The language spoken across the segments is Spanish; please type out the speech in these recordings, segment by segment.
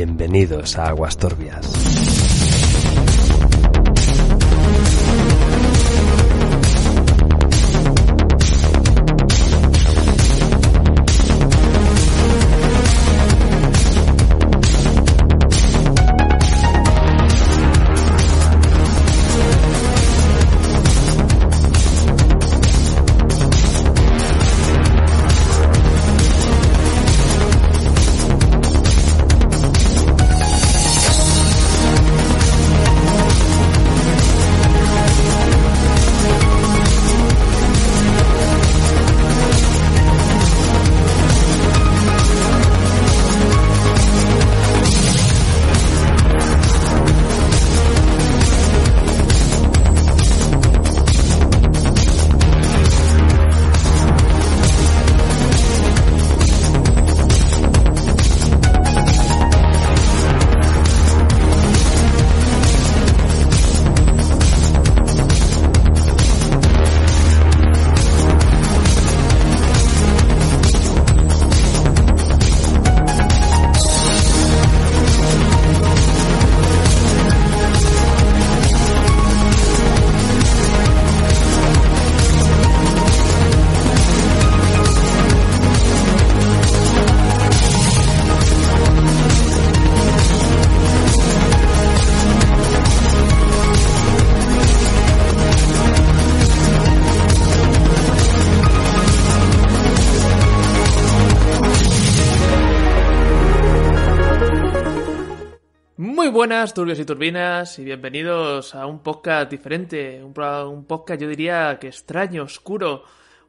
Bienvenidos a Aguas Turbias. buenas, turbios y turbinas, y bienvenidos a un podcast diferente, un, un, podcast yo diría que extraño, oscuro,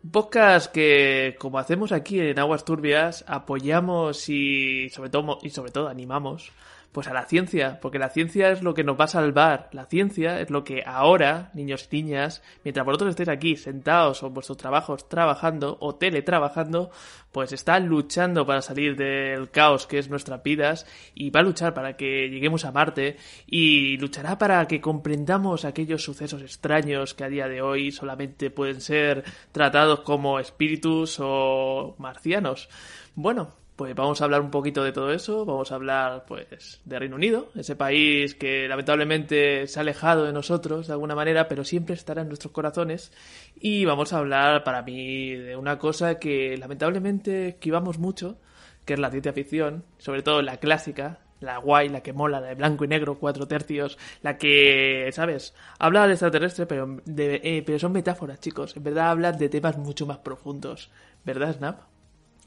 un podcast que, como hacemos aquí en Aguas Turbias, apoyamos y sobre todo, y sobre todo animamos pues a la ciencia, porque la ciencia es lo que nos va a salvar, la ciencia es lo que ahora, niños y niñas, mientras vosotros estéis aquí sentados o en vuestros trabajos trabajando o teletrabajando, pues está luchando para salir del caos que es nuestras vidas y va a luchar para que lleguemos a Marte y luchará para que comprendamos aquellos sucesos extraños que a día de hoy solamente pueden ser tratados como espíritus o marcianos. Bueno, pues vamos a hablar un poquito de todo eso, vamos a hablar pues de Reino Unido, ese país que lamentablemente se ha alejado de nosotros de alguna manera, pero siempre estará en nuestros corazones y vamos a hablar para mí de una cosa que lamentablemente esquivamos mucho, que es la ciencia ficción, sobre todo la clásica, la guay, la que mola, la de blanco y negro, cuatro tercios, la que, ¿sabes? Habla de extraterrestre, pero, eh, pero son metáforas, chicos. En verdad hablan de temas mucho más profundos. ¿Verdad, Snap?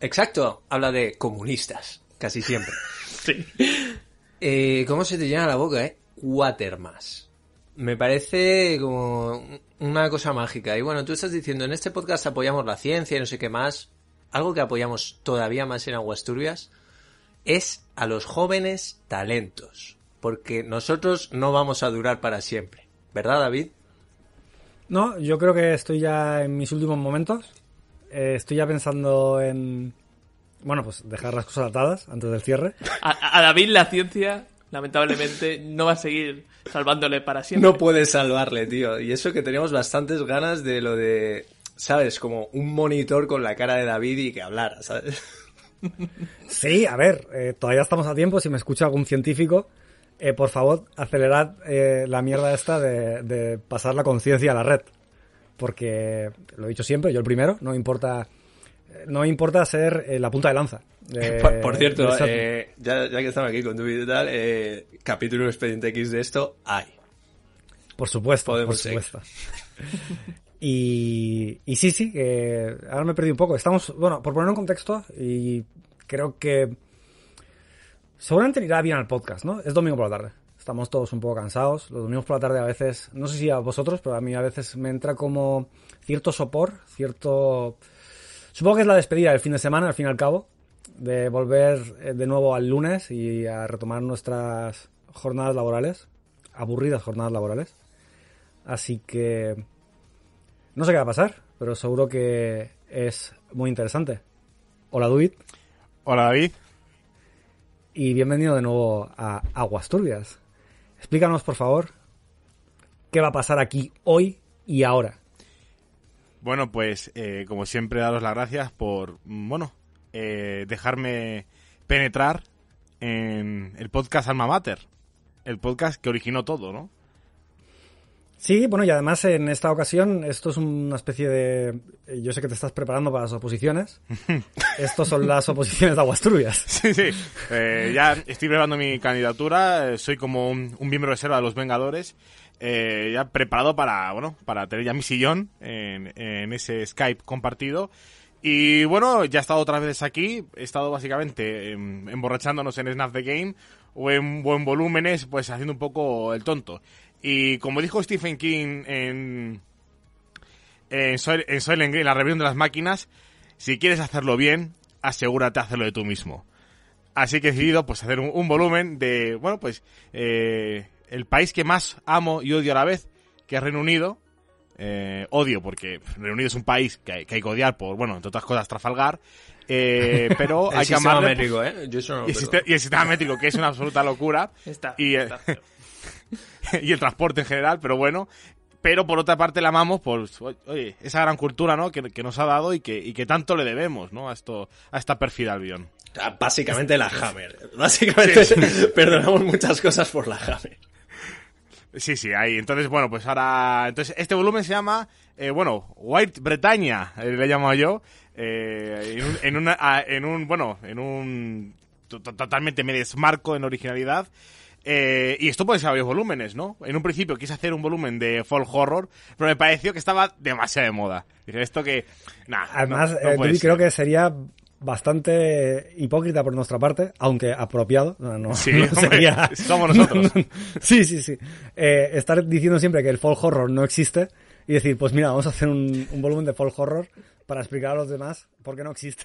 Exacto, habla de comunistas, casi siempre. sí. Eh, ¿Cómo se te llena la boca, eh? Quatermass. Me parece como una cosa mágica. Y bueno, tú estás diciendo, en este podcast apoyamos la ciencia y no sé qué más. Algo que apoyamos todavía más en Aguas Turbias es a los jóvenes talentos. Porque nosotros no vamos a durar para siempre. ¿Verdad, David? No, yo creo que estoy ya en mis últimos momentos. Eh, estoy ya pensando en. Bueno, pues dejar las cosas atadas antes del cierre. A, David la ciencia, lamentablemente, no va a seguir salvándole para siempre. No puedes salvarle, tío. Y eso que teníamos bastantes ganas de lo de. ¿Sabes? Como un monitor con la cara de David y que hablara, ¿sabes? Sí, a ver, eh, todavía estamos a tiempo. Si me escucha algún científico, eh, por favor, acelerad la mierda esta de, de pasar la conciencia a la red porque lo he dicho siempre, yo el primero, no importa no importa ser eh, la punta de lanza. de- Por, cierto, eh, ya, ya que estamos aquí con tu vídeo y tal, eh, capítulo Expediente X de esto hay. Por supuesto, Podemos por supuesto. Y, y sí, sí, que ahora me he perdido un poco. Estamos, bueno, por poner en contexto, y creo que seguramente irá bien al podcast, ¿no? Es domingo por la tarde. Estamos todos un poco cansados. Los domingos por la tarde a veces, no sé si a vosotros, pero a mí a veces me entra como cierto sopor, cierto... Supongo que es la despedida del fin de semana, al fin y al cabo, de volver eh, de nuevo al lunes y a retomar nuestras jornadas laborales, aburridas jornadas laborales. Así que no sé qué va a pasar, pero seguro que es muy interesante. Hola, Duit, Hola David. y bienvenido de nuevo a Aguas Turbias. Explícanos, por favor, qué va a pasar aquí hoy y ahora. Bueno, pues eh, como siempre, daros las gracias por, bueno, eh, dejarme penetrar en el podcast Alma Mater. El podcast que originó todo, ¿no? Sí, bueno, y además en esta ocasión esto es una especie de... eh, Yo sé que te estás preparando para las oposiciones. Estos son las oposiciones de Aguas Turbias. Sí, sí. Eh, ya estoy preparando mi candidatura. eh, soy como un, un miembro reserva de los Vengadores. eh, ya preparado para, bueno, para tener ya mi sillón en, en ese Skype compartido. Y bueno, ya he estado otras veces aquí. He estado básicamente em, emborrachándonos en Snap the Game o en buen volúmenes, pues haciendo un poco el tonto. Y como dijo Stephen King en, en, Soil- en Soylent Green, la rebelión de las máquinas, si quieres hacerlo bien, asegúrate de hacerlo de tú mismo. Así que he decidido pues hacer un, un volumen de, bueno, pues eh, el país que más amo y odio a la vez, que es Reino Unido. Eh, odio porque Reino Unido es un país que hay que, hay que odiar por, bueno, entre otras cosas, Trafalgar. Eh, pero El hay que sistema amarle. métrico, ¿eh? Yo eso no lo Y el, y el sistema métrico, que es una absoluta locura. Está, Y, está. y el transporte en general, pero bueno. Pero por otra parte la amamos por oye, esa gran cultura ¿no? que, que nos ha dado y que, y que tanto le debemos ¿no? a, esto, a esta perfida Albion. Ah, Básicamente la Hammer. Básicamente perdonamos muchas cosas por la Hammer. Sí, sí, ahí. Entonces, bueno, pues ahora. Entonces, este volumen se llama, eh, bueno, White Bretaña, eh, le he llamado yo. eh, en, un, en, una- a- en un, bueno, en un. to- to- Totalmente me desmarco en originalidad. Eh, y esto puede ser varios volúmenes, ¿no? En un principio quise hacer un volumen de folk horror, pero me pareció que estaba demasiado de moda. Dije, esto que. Nah, Además, no- no eh, creo que sería bastante hipócrita por nuestra parte, aunque apropiado. No, no- Sí, no hombre, somos nosotros. sí, sí, sí. Eh, estar diciendo siempre que el folk horror no existe y decir, pues mira, vamos a hacer un, un volumen de folk horror para explicar a los demás por qué no existe.